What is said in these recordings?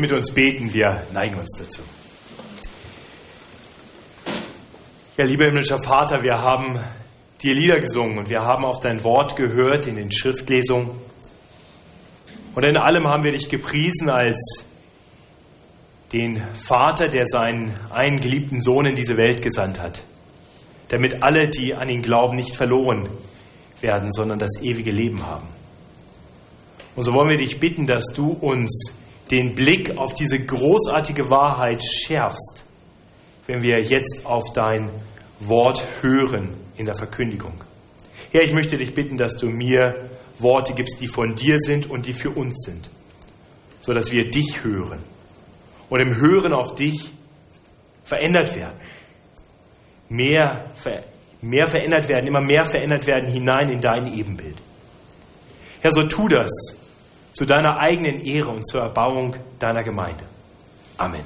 mit uns beten, wir neigen uns dazu. Ja, lieber himmlischer Vater, wir haben dir Lieder gesungen und wir haben auf dein Wort gehört in den Schriftlesungen. Und in allem haben wir dich gepriesen als den Vater, der seinen einen geliebten Sohn in diese Welt gesandt hat, damit alle, die an ihn glauben, nicht verloren werden, sondern das ewige Leben haben. Und so wollen wir dich bitten, dass du uns den Blick auf diese großartige Wahrheit schärfst, wenn wir jetzt auf dein Wort hören in der Verkündigung. Herr, ich möchte dich bitten, dass du mir Worte gibst, die von dir sind und die für uns sind, so dass wir dich hören und im Hören auf dich verändert werden. Mehr, mehr verändert werden, immer mehr verändert werden hinein in dein Ebenbild. Herr, so tu das zu deiner eigenen Ehre und zur Erbauung deiner Gemeinde. Amen.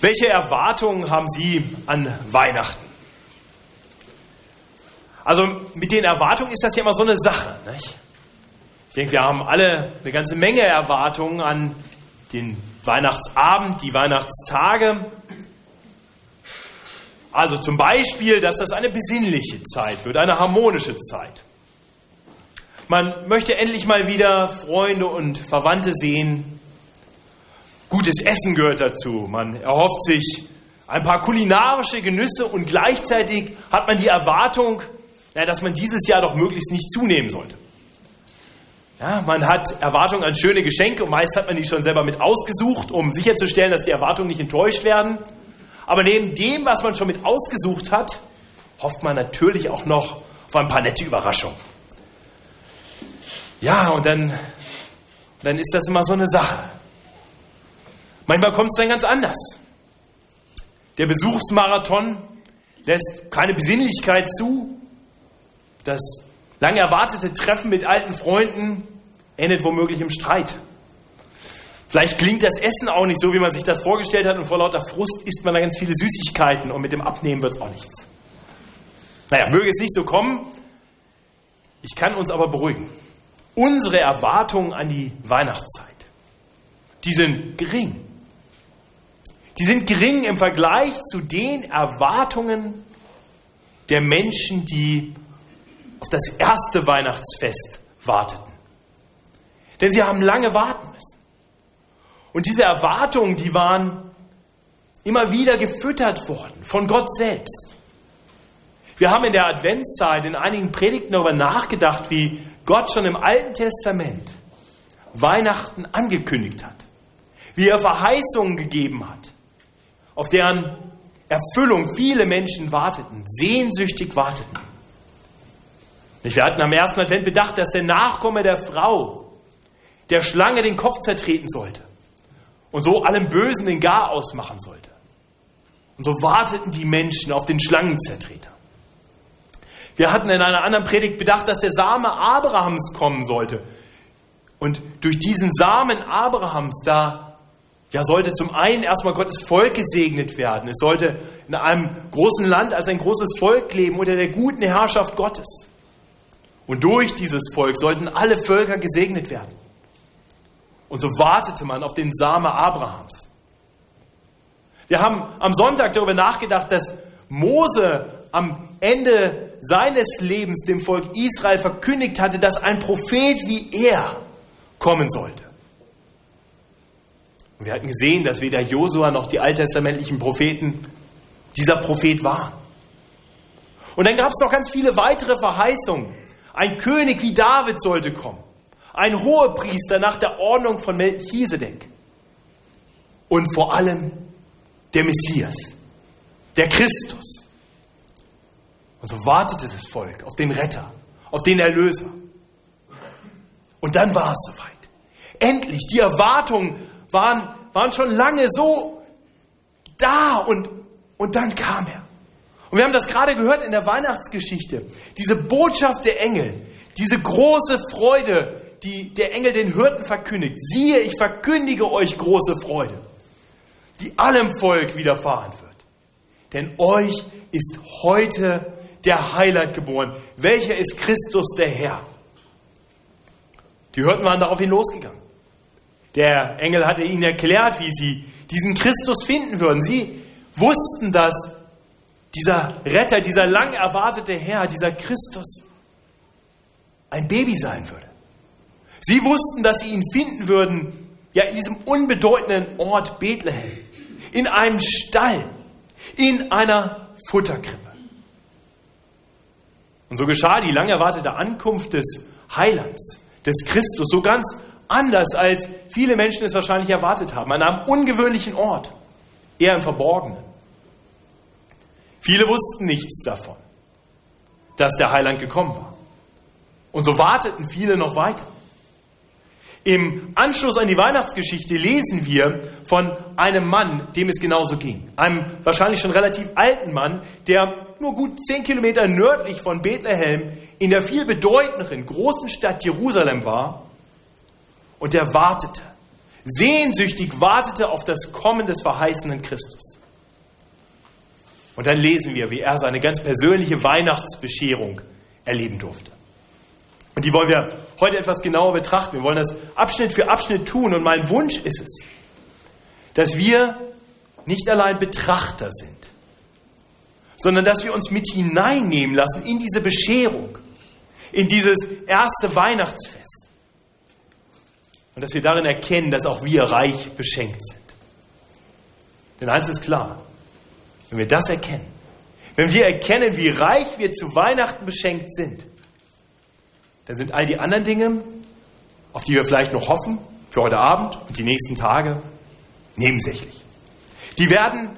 Welche Erwartungen haben Sie an Weihnachten? Also mit den Erwartungen ist das ja immer so eine Sache. Nicht? Ich denke, wir haben alle eine ganze Menge Erwartungen an den Weihnachtsabend, die Weihnachtstage. Also zum Beispiel, dass das eine besinnliche Zeit wird, eine harmonische Zeit. Man möchte endlich mal wieder Freunde und Verwandte sehen. Gutes Essen gehört dazu. Man erhofft sich ein paar kulinarische Genüsse und gleichzeitig hat man die Erwartung, dass man dieses Jahr doch möglichst nicht zunehmen sollte. Ja, man hat Erwartungen an schöne Geschenke und meist hat man die schon selber mit ausgesucht, um sicherzustellen, dass die Erwartungen nicht enttäuscht werden. Aber neben dem, was man schon mit ausgesucht hat, hofft man natürlich auch noch auf ein paar nette Überraschungen. Ja, und dann, dann ist das immer so eine Sache. Manchmal kommt es dann ganz anders. Der Besuchsmarathon lässt keine Besinnlichkeit zu. Das lange erwartete Treffen mit alten Freunden endet womöglich im Streit. Vielleicht klingt das Essen auch nicht so, wie man sich das vorgestellt hat, und vor lauter Frust isst man da ganz viele Süßigkeiten und mit dem Abnehmen wird es auch nichts. Naja, möge es nicht so kommen. Ich kann uns aber beruhigen unsere Erwartungen an die Weihnachtszeit, die sind gering. Die sind gering im Vergleich zu den Erwartungen der Menschen, die auf das erste Weihnachtsfest warteten. Denn sie haben lange warten müssen. Und diese Erwartungen, die waren immer wieder gefüttert worden von Gott selbst. Wir haben in der Adventszeit in einigen Predigten darüber nachgedacht, wie Gott schon im Alten Testament Weihnachten angekündigt hat, wie er Verheißungen gegeben hat, auf deren Erfüllung viele Menschen warteten, sehnsüchtig warteten. Wir hatten am ersten Advent bedacht, dass der Nachkomme der Frau der Schlange den Kopf zertreten sollte und so allem Bösen den Gar ausmachen sollte. Und so warteten die Menschen auf den Schlangenzertreter. Wir hatten in einer anderen Predigt bedacht, dass der Same Abrahams kommen sollte. Und durch diesen Samen Abrahams, da ja, sollte zum einen erstmal Gottes Volk gesegnet werden. Es sollte in einem großen Land als ein großes Volk leben unter der guten Herrschaft Gottes. Und durch dieses Volk sollten alle Völker gesegnet werden. Und so wartete man auf den Same Abrahams. Wir haben am Sonntag darüber nachgedacht, dass Mose am Ende seines Lebens dem Volk Israel verkündigt hatte, dass ein Prophet wie er kommen sollte. Und wir hatten gesehen, dass weder Josua noch die alttestamentlichen Propheten dieser Prophet waren. Und dann gab es noch ganz viele weitere Verheißungen. Ein König wie David sollte kommen. Ein Hohepriester nach der Ordnung von Melchisedek. Und vor allem der Messias, der Christus. Und so wartete das Volk auf den Retter, auf den Erlöser. Und dann war es soweit. Endlich, die Erwartungen waren, waren schon lange so da und, und dann kam er. Und wir haben das gerade gehört in der Weihnachtsgeschichte. Diese Botschaft der Engel, diese große Freude, die der Engel den Hirten verkündigt. Siehe, ich verkündige euch große Freude, die allem Volk widerfahren wird. Denn euch ist heute der Heiland geboren. Welcher ist Christus der Herr? Die Hirten waren daraufhin losgegangen. Der Engel hatte ihnen erklärt, wie sie diesen Christus finden würden. Sie wussten, dass dieser Retter, dieser lang erwartete Herr, dieser Christus ein Baby sein würde. Sie wussten, dass sie ihn finden würden, ja, in diesem unbedeutenden Ort Bethlehem, in einem Stall, in einer Futterkrippe. Und so geschah die lang erwartete Ankunft des Heilands, des Christus, so ganz anders, als viele Menschen es wahrscheinlich erwartet haben, an einem ungewöhnlichen Ort, eher im Verborgenen. Viele wussten nichts davon, dass der Heiland gekommen war. Und so warteten viele noch weiter. Im Anschluss an die Weihnachtsgeschichte lesen wir von einem Mann, dem es genauso ging. Einem wahrscheinlich schon relativ alten Mann, der nur gut zehn Kilometer nördlich von Bethlehem in der viel bedeutenderen großen Stadt Jerusalem war. Und der wartete, sehnsüchtig wartete auf das Kommen des verheißenen Christus. Und dann lesen wir, wie er seine ganz persönliche Weihnachtsbescherung erleben durfte. Und die wollen wir heute etwas genauer betrachten. Wir wollen das Abschnitt für Abschnitt tun. Und mein Wunsch ist es, dass wir nicht allein Betrachter sind, sondern dass wir uns mit hineinnehmen lassen in diese Bescherung, in dieses erste Weihnachtsfest. Und dass wir darin erkennen, dass auch wir reich beschenkt sind. Denn eins ist klar, wenn wir das erkennen, wenn wir erkennen, wie reich wir zu Weihnachten beschenkt sind, dann sind all die anderen Dinge, auf die wir vielleicht noch hoffen, für heute Abend und die nächsten Tage, nebensächlich. Die werden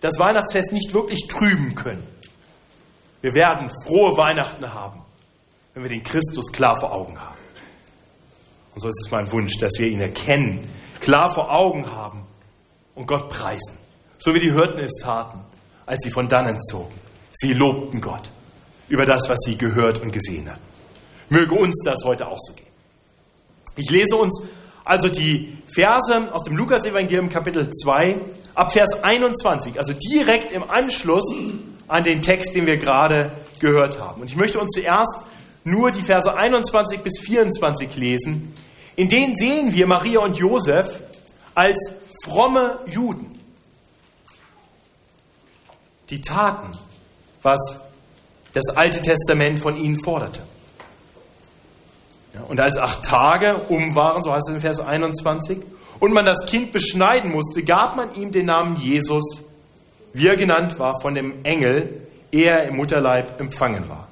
das Weihnachtsfest nicht wirklich trüben können. Wir werden frohe Weihnachten haben, wenn wir den Christus klar vor Augen haben. Und so ist es mein Wunsch, dass wir ihn erkennen, klar vor Augen haben und Gott preisen. So wie die Hirten es taten, als sie von dannen zogen. Sie lobten Gott über das, was sie gehört und gesehen hatten. Möge uns das heute auch so gehen. Ich lese uns also die Verse aus dem Lukas-Evangelium Kapitel 2 ab Vers 21, also direkt im Anschluss an den Text, den wir gerade gehört haben. Und ich möchte uns zuerst nur die Verse 21 bis 24 lesen. In denen sehen wir Maria und Josef als fromme Juden. Die taten, was das Alte Testament von ihnen forderte. Und als acht Tage um waren, so heißt es in Vers 21, und man das Kind beschneiden musste, gab man ihm den Namen Jesus, wie er genannt war von dem Engel, ehe er im Mutterleib empfangen war.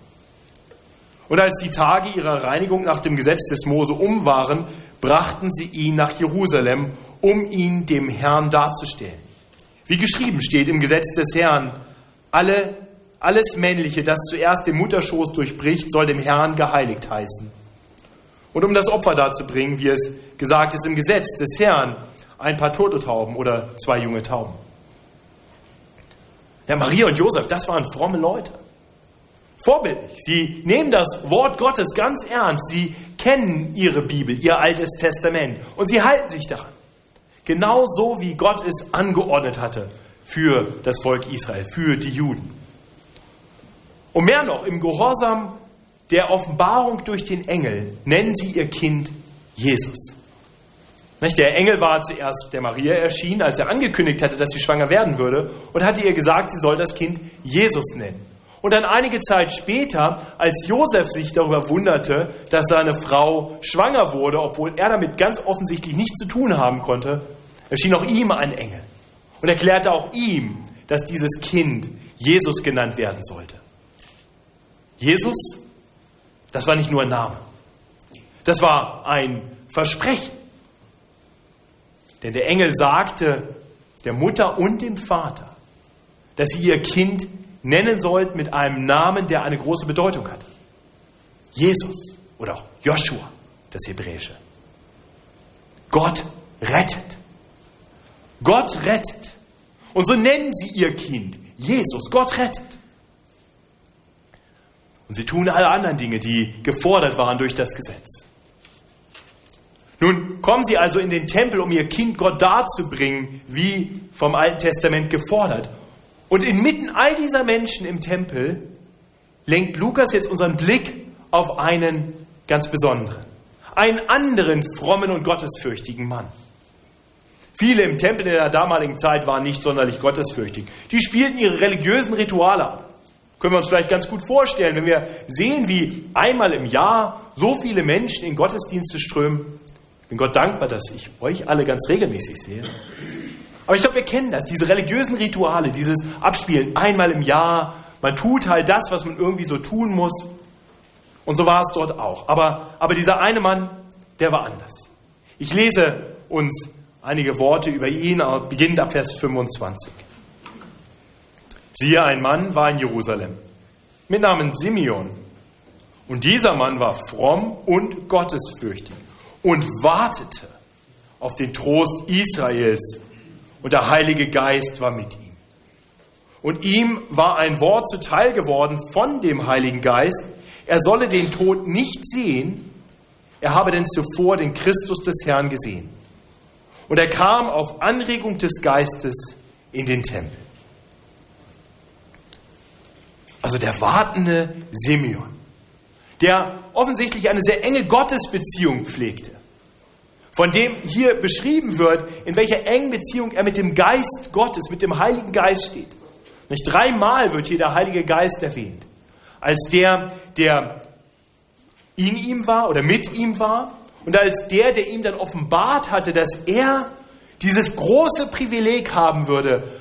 Und als die Tage ihrer Reinigung nach dem Gesetz des Mose um waren, brachten sie ihn nach Jerusalem, um ihn dem Herrn darzustellen. Wie geschrieben steht im Gesetz des Herrn, alle, alles Männliche, das zuerst den Mutterschoß durchbricht, soll dem Herrn geheiligt heißen und um das Opfer darzubringen, wie es gesagt ist im Gesetz des Herrn, ein paar tote oder zwei junge Tauben. Ja, Maria und Josef, das waren fromme Leute. Vorbildlich. Sie nehmen das Wort Gottes ganz ernst. Sie kennen ihre Bibel, ihr Altes Testament und sie halten sich daran. Genauso wie Gott es angeordnet hatte für das Volk Israel, für die Juden. Und mehr noch, im Gehorsam der Offenbarung durch den Engel nennen sie ihr Kind Jesus. Der Engel war zuerst der Maria erschienen, als er angekündigt hatte, dass sie schwanger werden würde, und hatte ihr gesagt, sie soll das Kind Jesus nennen. Und dann einige Zeit später, als Josef sich darüber wunderte, dass seine Frau schwanger wurde, obwohl er damit ganz offensichtlich nichts zu tun haben konnte, erschien auch ihm ein Engel und erklärte auch ihm, dass dieses Kind Jesus genannt werden sollte. Jesus das war nicht nur ein Name. Das war ein Versprechen. Denn der Engel sagte der Mutter und dem Vater, dass sie ihr Kind nennen sollten mit einem Namen, der eine große Bedeutung hat. Jesus oder auch Joshua, das Hebräische. Gott rettet. Gott rettet. Und so nennen sie ihr Kind Jesus. Gott rettet. Und sie tun alle anderen Dinge, die gefordert waren durch das Gesetz. Nun kommen sie also in den Tempel, um ihr Kind Gott darzubringen, wie vom Alten Testament gefordert. Und inmitten all dieser Menschen im Tempel lenkt Lukas jetzt unseren Blick auf einen ganz besonderen. einen anderen frommen und gottesfürchtigen Mann. Viele im Tempel in der damaligen Zeit waren nicht sonderlich gottesfürchtig. Die spielten ihre religiösen Rituale ab. Können wir uns vielleicht ganz gut vorstellen, wenn wir sehen, wie einmal im Jahr so viele Menschen in Gottesdienste strömen. Ich bin Gott dankbar, dass ich euch alle ganz regelmäßig sehe. Aber ich glaube, wir kennen das, diese religiösen Rituale, dieses Abspielen einmal im Jahr. Man tut halt das, was man irgendwie so tun muss. Und so war es dort auch. Aber, aber dieser eine Mann, der war anders. Ich lese uns einige Worte über ihn, beginnend ab Vers 25. Siehe, ein Mann war in Jerusalem mit Namen Simeon. Und dieser Mann war fromm und gottesfürchtig und wartete auf den Trost Israels. Und der Heilige Geist war mit ihm. Und ihm war ein Wort zuteil geworden von dem Heiligen Geist, er solle den Tod nicht sehen, er habe denn zuvor den Christus des Herrn gesehen. Und er kam auf Anregung des Geistes in den Tempel. Also der wartende Simeon, der offensichtlich eine sehr enge Gottesbeziehung pflegte, von dem hier beschrieben wird, in welcher engen Beziehung er mit dem Geist Gottes, mit dem Heiligen Geist steht. Nicht dreimal wird hier der Heilige Geist erwähnt, als der, der in ihm war oder mit ihm war, und als der, der ihm dann offenbart hatte, dass er dieses große Privileg haben würde,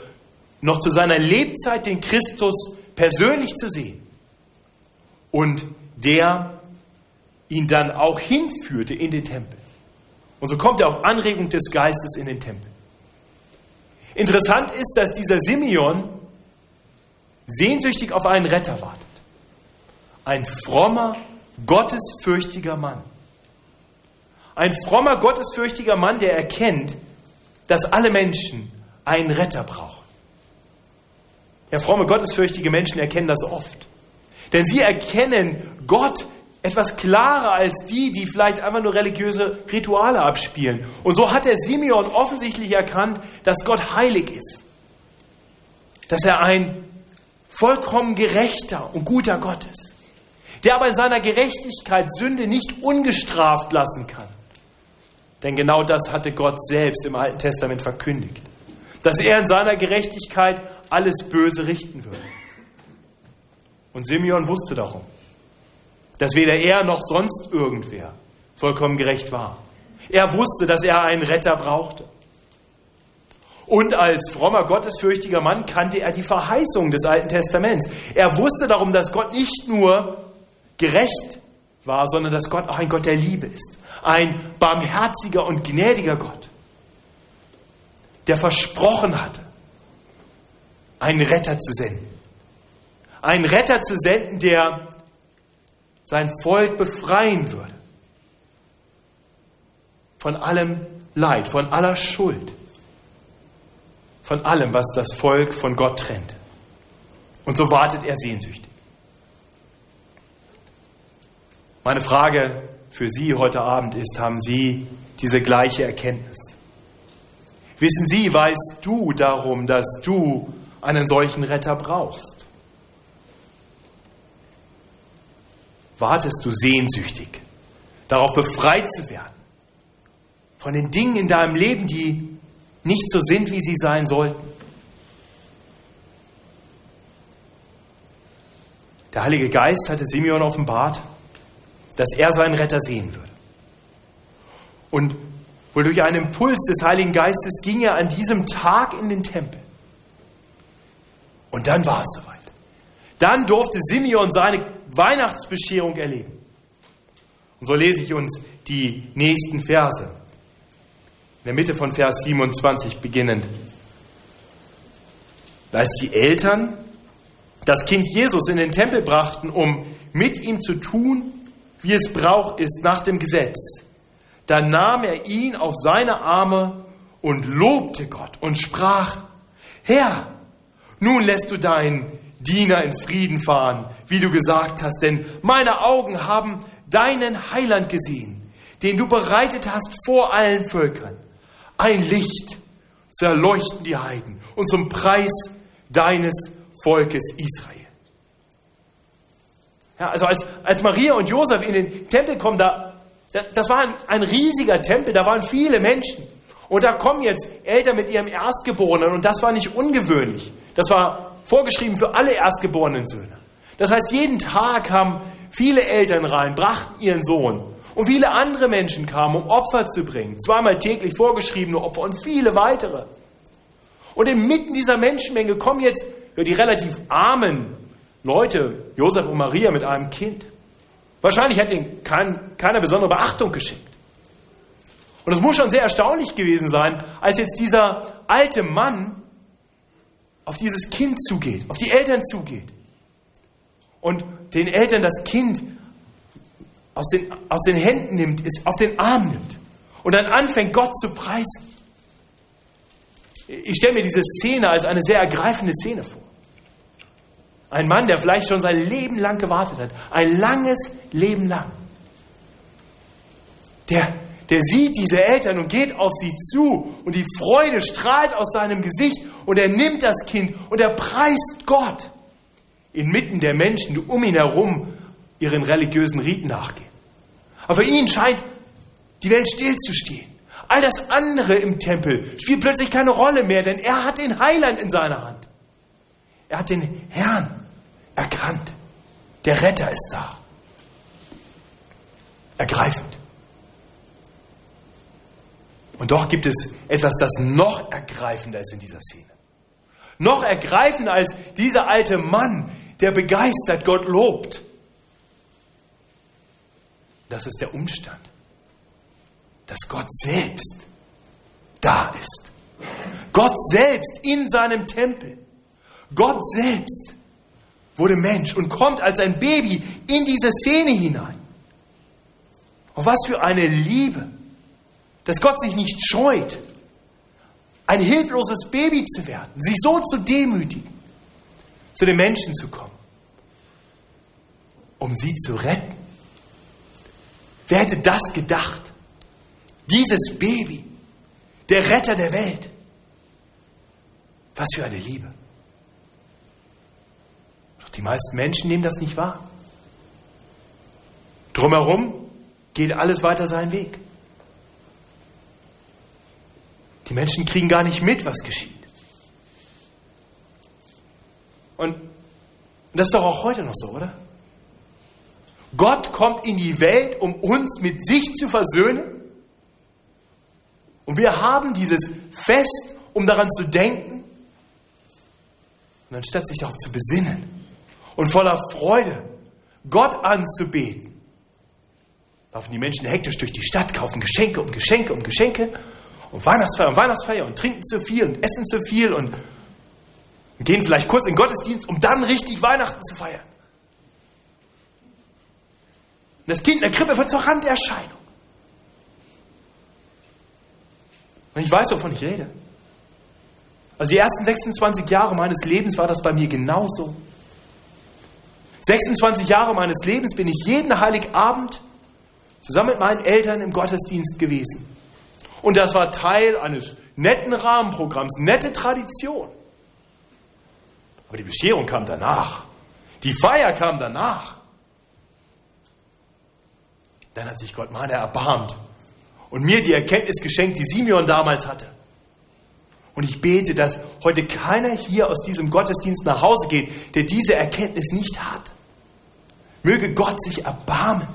noch zu seiner Lebzeit den Christus persönlich zu sehen. Und der ihn dann auch hinführte in den Tempel. Und so kommt er auf Anregung des Geistes in den Tempel. Interessant ist, dass dieser Simeon sehnsüchtig auf einen Retter wartet. Ein frommer, gottesfürchtiger Mann. Ein frommer, gottesfürchtiger Mann, der erkennt, dass alle Menschen einen Retter brauchen. Ja, fromme, gottesfürchtige Menschen erkennen das oft. Denn sie erkennen Gott etwas klarer als die, die vielleicht einfach nur religiöse Rituale abspielen. Und so hat der Simeon offensichtlich erkannt, dass Gott heilig ist. Dass er ein vollkommen gerechter und guter Gott ist. Der aber in seiner Gerechtigkeit Sünde nicht ungestraft lassen kann. Denn genau das hatte Gott selbst im Alten Testament verkündigt. Dass er in seiner Gerechtigkeit alles Böse richten würde. Und Simeon wusste darum, dass weder er noch sonst irgendwer vollkommen gerecht war. Er wusste, dass er einen Retter brauchte. Und als frommer, gottesfürchtiger Mann kannte er die Verheißung des Alten Testaments. Er wusste darum, dass Gott nicht nur gerecht war, sondern dass Gott auch ein Gott der Liebe ist ein barmherziger und gnädiger Gott, der versprochen hatte, einen Retter zu senden. Einen Retter zu senden, der sein Volk befreien würde. Von allem Leid, von aller Schuld, von allem, was das Volk von Gott trennt. Und so wartet er sehnsüchtig. Meine Frage für Sie heute Abend ist, haben Sie diese gleiche Erkenntnis? Wissen Sie, weißt du darum, dass du einen solchen Retter brauchst? Wartest du sehnsüchtig darauf, befreit zu werden von den Dingen in deinem Leben, die nicht so sind, wie sie sein sollten? Der Heilige Geist hatte Simeon offenbart, dass er seinen Retter sehen würde. Und wohl durch einen Impuls des Heiligen Geistes ging er an diesem Tag in den Tempel. Und dann war es soweit. Dann durfte Simeon seine Weihnachtsbescherung erleben. Und so lese ich uns die nächsten Verse. In der Mitte von Vers 27 beginnend. Als die Eltern das Kind Jesus in den Tempel brachten, um mit ihm zu tun, wie es Brauch ist nach dem Gesetz. Da nahm er ihn auf seine Arme und lobte Gott und sprach, Herr, nun lässt du deinen Diener in Frieden fahren, wie du gesagt hast, denn meine Augen haben deinen Heiland gesehen, den du bereitet hast vor allen Völkern. Ein Licht zu erleuchten die Heiden und zum Preis deines Volkes Israel. Ja, also als, als Maria und Josef in den Tempel kommen, da Das war ein, ein riesiger Tempel, da waren viele Menschen. Und da kommen jetzt Eltern mit ihrem Erstgeborenen und das war nicht ungewöhnlich. Das war vorgeschrieben für alle erstgeborenen Söhne. Das heißt, jeden Tag haben viele Eltern rein, brachten ihren Sohn. Und viele andere Menschen kamen, um Opfer zu bringen. Zweimal täglich vorgeschriebene Opfer und viele weitere. Und inmitten dieser Menschenmenge kommen jetzt die relativ armen Leute, Josef und Maria mit einem Kind. Wahrscheinlich hat ihnen kein, keiner besondere Beachtung geschenkt. Und es muss schon sehr erstaunlich gewesen sein, als jetzt dieser alte Mann auf dieses Kind zugeht, auf die Eltern zugeht und den Eltern das Kind aus den, aus den Händen nimmt, es auf den Arm nimmt und dann anfängt, Gott zu preisen. Ich stelle mir diese Szene als eine sehr ergreifende Szene vor. Ein Mann, der vielleicht schon sein Leben lang gewartet hat, ein langes Leben lang. Der, der sieht diese Eltern und geht auf sie zu und die Freude strahlt aus seinem Gesicht und er nimmt das Kind und er preist Gott inmitten der Menschen, die um ihn herum ihren religiösen Riten nachgehen. Aber für ihn scheint die Welt stillzustehen. All das andere im Tempel spielt plötzlich keine Rolle mehr, denn er hat den Heiland in seiner Hand. Er hat den Herrn erkannt. Der Retter ist da. Ergreifend. Und doch gibt es etwas, das noch ergreifender ist in dieser Szene. Noch ergreifender als dieser alte Mann, der begeistert Gott lobt. Das ist der Umstand, dass Gott selbst da ist. Gott selbst in seinem Tempel. Gott selbst wurde Mensch und kommt als ein Baby in diese Szene hinein. Und was für eine Liebe, dass Gott sich nicht scheut, ein hilfloses Baby zu werden, sich so zu demütigen, zu den Menschen zu kommen, um sie zu retten. Wer hätte das gedacht? Dieses Baby, der Retter der Welt. Was für eine Liebe. Doch die meisten Menschen nehmen das nicht wahr. Drumherum geht alles weiter seinen Weg. Die Menschen kriegen gar nicht mit, was geschieht. Und das ist doch auch heute noch so, oder? Gott kommt in die Welt, um uns mit sich zu versöhnen. Und wir haben dieses Fest, um daran zu denken. Und anstatt sich darauf zu besinnen und voller Freude Gott anzubeten, laufen die Menschen hektisch durch die Stadt, kaufen Geschenke um Geschenke um Geschenke und Weihnachtsfeier und Weihnachtsfeier und trinken zu viel und essen zu viel und gehen vielleicht kurz in den Gottesdienst, um dann richtig Weihnachten zu feiern. Und das Kind in der Krippe wird zur Randerscheinung. Und ich weiß, wovon ich rede. Also die ersten 26 Jahre meines Lebens war das bei mir genauso. 26 Jahre meines Lebens bin ich jeden Heiligabend zusammen mit meinen Eltern im Gottesdienst gewesen. Und das war Teil eines netten Rahmenprogramms, nette Tradition. Aber die Bescherung kam danach. Die Feier kam danach. Dann hat sich Gott meiner erbarmt und mir die Erkenntnis geschenkt, die Simeon damals hatte. Und ich bete, dass heute keiner hier aus diesem Gottesdienst nach Hause geht, der diese Erkenntnis nicht hat. Möge Gott sich erbarmen,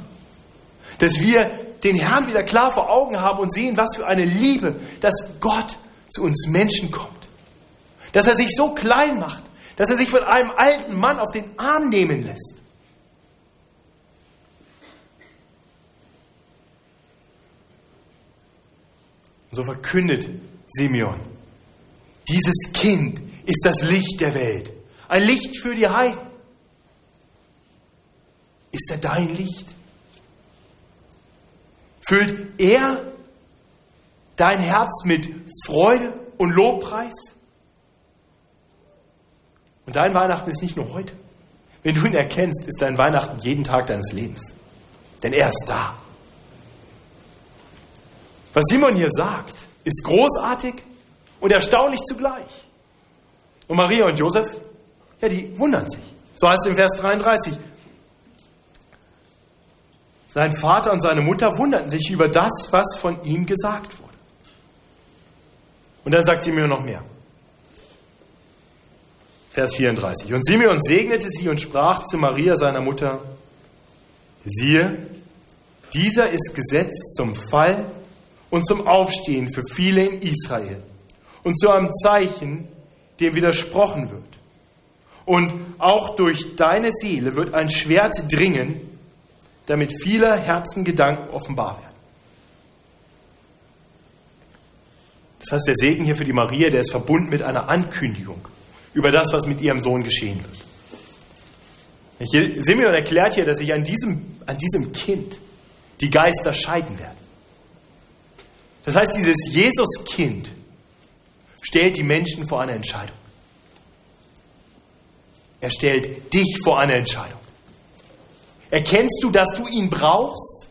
dass wir den Herrn wieder klar vor Augen haben und sehen, was für eine Liebe, dass Gott zu uns Menschen kommt. Dass er sich so klein macht, dass er sich von einem alten Mann auf den Arm nehmen lässt. Und so verkündet Simeon, dieses Kind ist das Licht der Welt, ein Licht für die Heiden. Ist er dein Licht? Füllt er dein Herz mit Freude und Lobpreis? Und dein Weihnachten ist nicht nur heute. Wenn du ihn erkennst, ist dein Weihnachten jeden Tag deines Lebens. Denn er ist da. Was Simon hier sagt, ist großartig und erstaunlich zugleich. Und Maria und Josef, ja, die wundern sich. So heißt es im Vers 33. Sein Vater und seine Mutter wunderten sich über das, was von ihm gesagt wurde. Und dann sagt Simeon noch mehr. Vers 34. Und Simeon segnete sie und sprach zu Maria, seiner Mutter, siehe, dieser ist gesetzt zum Fall und zum Aufstehen für viele in Israel und zu einem Zeichen, dem widersprochen wird. Und auch durch deine Seele wird ein Schwert dringen, damit viele Herzen Gedanken offenbar werden. Das heißt, der Segen hier für die Maria, der ist verbunden mit einer Ankündigung über das, was mit ihrem Sohn geschehen wird. Simeon erklärt hier, dass sich an diesem, an diesem Kind die Geister scheiden werden. Das heißt, dieses Jesuskind stellt die Menschen vor eine Entscheidung. Er stellt dich vor eine Entscheidung. Erkennst du, dass du ihn brauchst?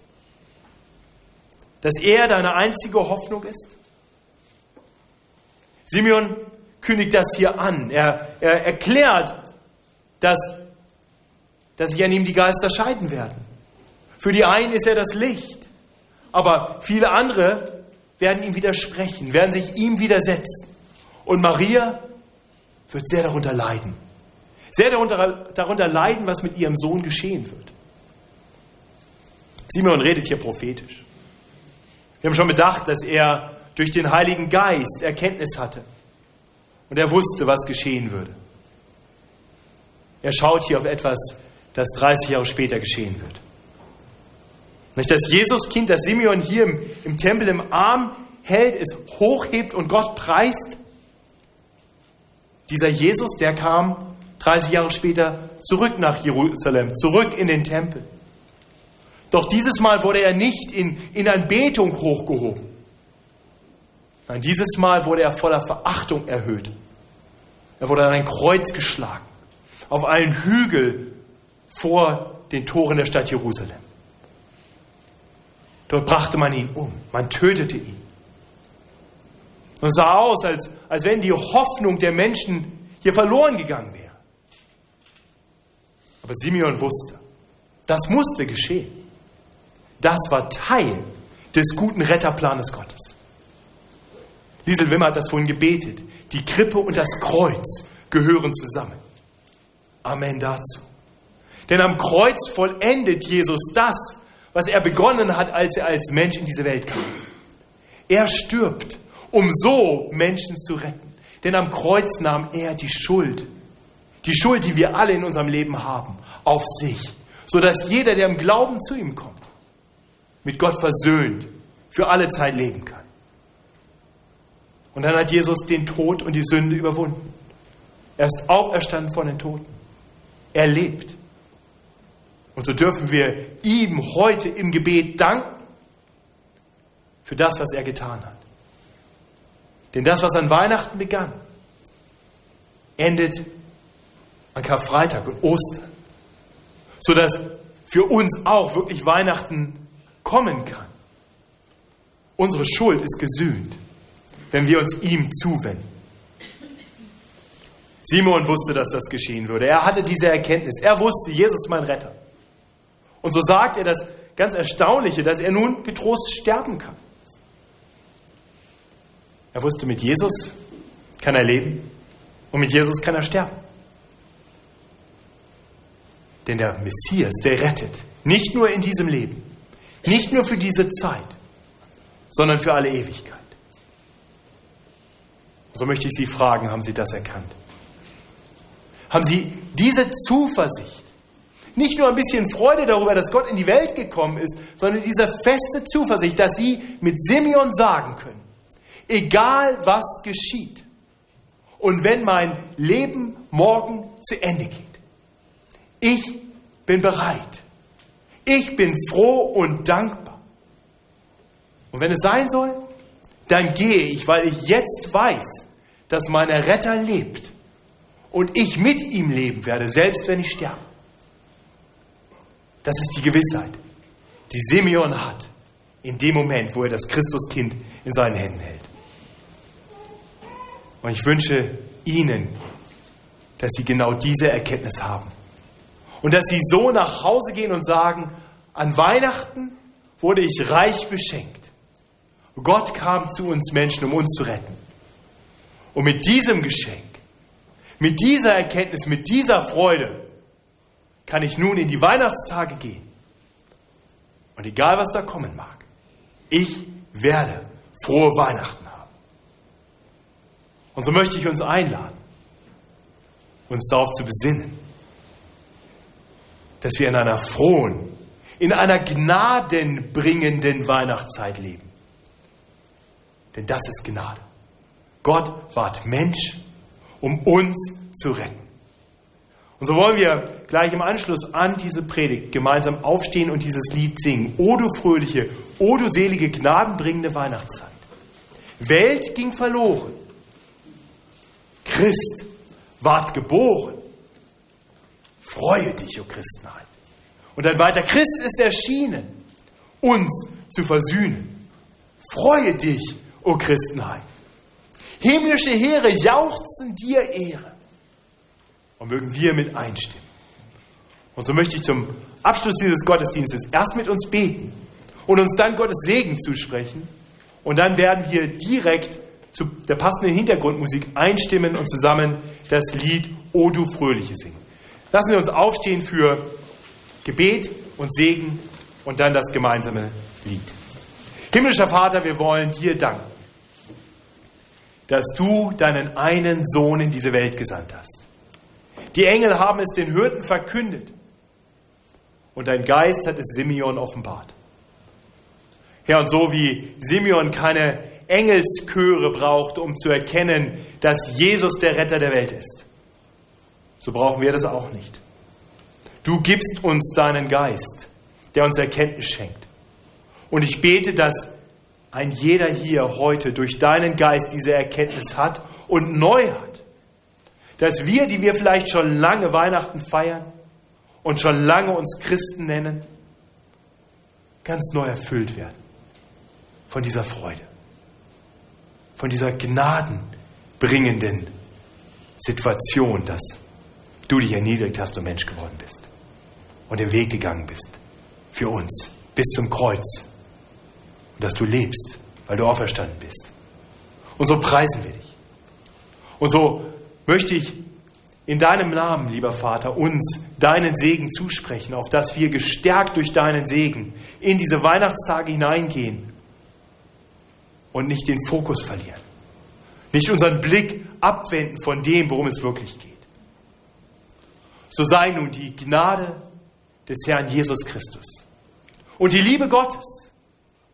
Dass er deine einzige Hoffnung ist? Simeon kündigt das hier an. Er, er erklärt, dass, dass sich an ihm die Geister scheiden werden. Für die einen ist er das Licht, aber viele andere werden ihm widersprechen, werden sich ihm widersetzen. Und Maria wird sehr darunter leiden. Sehr darunter, darunter leiden, was mit ihrem Sohn geschehen wird. Simeon redet hier prophetisch. Wir haben schon bedacht, dass er durch den Heiligen Geist Erkenntnis hatte. Und er wusste, was geschehen würde. Er schaut hier auf etwas, das 30 Jahre später geschehen wird. Nicht das Jesuskind, das Simeon hier im, im Tempel im Arm hält, es hochhebt und Gott preist. Dieser Jesus, der kam 30 Jahre später zurück nach Jerusalem, zurück in den Tempel. Doch dieses Mal wurde er nicht in, in Anbetung hochgehoben. Nein, dieses Mal wurde er voller Verachtung erhöht. Er wurde an ein Kreuz geschlagen, auf einen Hügel vor den Toren der Stadt Jerusalem. Dort brachte man ihn um, man tötete ihn. Und es sah aus, als, als wenn die Hoffnung der Menschen hier verloren gegangen wäre. Aber Simeon wusste, das musste geschehen. Das war Teil des guten Retterplanes Gottes. Liesel Wimmer hat das vorhin gebetet. Die Krippe und das Kreuz gehören zusammen. Amen dazu. Denn am Kreuz vollendet Jesus das, was er begonnen hat, als er als Mensch in diese Welt kam. Er stirbt, um so Menschen zu retten. Denn am Kreuz nahm er die Schuld, die Schuld, die wir alle in unserem Leben haben, auf sich, sodass jeder, der im Glauben zu ihm kommt, mit Gott versöhnt, für alle Zeit leben kann. Und dann hat Jesus den Tod und die Sünde überwunden. Er ist auferstanden von den Toten. Er lebt. Und so dürfen wir ihm heute im Gebet danken für das, was er getan hat. Denn das, was an Weihnachten begann, endet an Karfreitag und Ostern. Sodass für uns auch wirklich Weihnachten kommen kann. Unsere Schuld ist gesühnt, wenn wir uns ihm zuwenden. Simon wusste, dass das geschehen würde. Er hatte diese Erkenntnis. Er wusste, Jesus ist mein Retter. Und so sagt er das ganz Erstaunliche, dass er nun getrost sterben kann. Er wusste, mit Jesus kann er leben und mit Jesus kann er sterben. Denn der Messias, der rettet, nicht nur in diesem Leben, nicht nur für diese Zeit, sondern für alle Ewigkeit. So möchte ich Sie fragen, haben Sie das erkannt? Haben Sie diese Zuversicht, nicht nur ein bisschen Freude darüber, dass Gott in die Welt gekommen ist, sondern diese feste Zuversicht, dass Sie mit Simeon sagen können, egal was geschieht und wenn mein Leben morgen zu Ende geht, ich bin bereit, ich bin froh und dankbar. Und wenn es sein soll, dann gehe ich, weil ich jetzt weiß, dass mein Retter lebt und ich mit ihm leben werde, selbst wenn ich sterbe. Das ist die Gewissheit, die Simeon hat in dem Moment, wo er das Christuskind in seinen Händen hält. Und ich wünsche Ihnen, dass Sie genau diese Erkenntnis haben. Und dass sie so nach Hause gehen und sagen, An Weihnachten wurde ich reich beschenkt. Gott kam zu uns Menschen, um uns zu retten. Und mit diesem Geschenk, mit dieser Erkenntnis, mit dieser Freude kann ich nun in die Weihnachtstage gehen. Und egal was da kommen mag, ich werde frohe Weihnachten. Und so möchte ich uns einladen, uns darauf zu besinnen, dass wir in einer frohen, in einer gnadenbringenden Weihnachtszeit leben. Denn das ist Gnade. Gott ward Mensch, um uns zu retten. Und so wollen wir gleich im Anschluss an diese Predigt gemeinsam aufstehen und dieses Lied singen. O du fröhliche, o du selige, gnadenbringende Weihnachtszeit. Welt ging verloren. Christ ward geboren. Freue dich, o Christenheit. Und dann weiter, Christ ist erschienen, uns zu versöhnen. Freue dich, o Christenheit. Himmlische Heere jauchzen dir Ehre. Und mögen wir mit einstimmen. Und so möchte ich zum Abschluss dieses Gottesdienstes erst mit uns beten und uns dann Gottes Segen zusprechen. Und dann werden wir direkt zu der passenden Hintergrundmusik einstimmen und zusammen das Lied O du Fröhliche singen. Lassen Sie uns aufstehen für Gebet und Segen und dann das gemeinsame Lied. Himmlischer Vater, wir wollen dir danken, dass du deinen einen Sohn in diese Welt gesandt hast. Die Engel haben es den Hürden verkündet und dein Geist hat es Simeon offenbart. Herr, und so wie Simeon keine Engelschöre braucht, um zu erkennen, dass Jesus der Retter der Welt ist, so brauchen wir das auch nicht. Du gibst uns deinen Geist, der uns Erkenntnis schenkt. Und ich bete, dass ein jeder hier heute durch deinen Geist diese Erkenntnis hat und neu hat. Dass wir, die wir vielleicht schon lange Weihnachten feiern und schon lange uns Christen nennen, ganz neu erfüllt werden von dieser Freude, von dieser gnadenbringenden Situation, dass du dich erniedrigt hast und Mensch geworden bist und den Weg gegangen bist für uns bis zum Kreuz und dass du lebst, weil du auferstanden bist. Und so preisen wir dich. Und so möchte ich in deinem Namen, lieber Vater, uns deinen Segen zusprechen, auf dass wir gestärkt durch deinen Segen in diese Weihnachtstage hineingehen und nicht den Fokus verlieren, nicht unseren Blick abwenden von dem, worum es wirklich geht. So sei nun die Gnade des Herrn Jesus Christus und die Liebe Gottes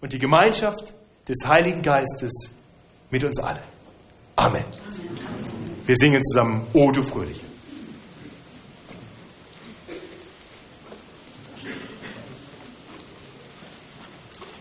und die Gemeinschaft des Heiligen Geistes mit uns allen. Amen. Wir singen zusammen, O du Fröhliche.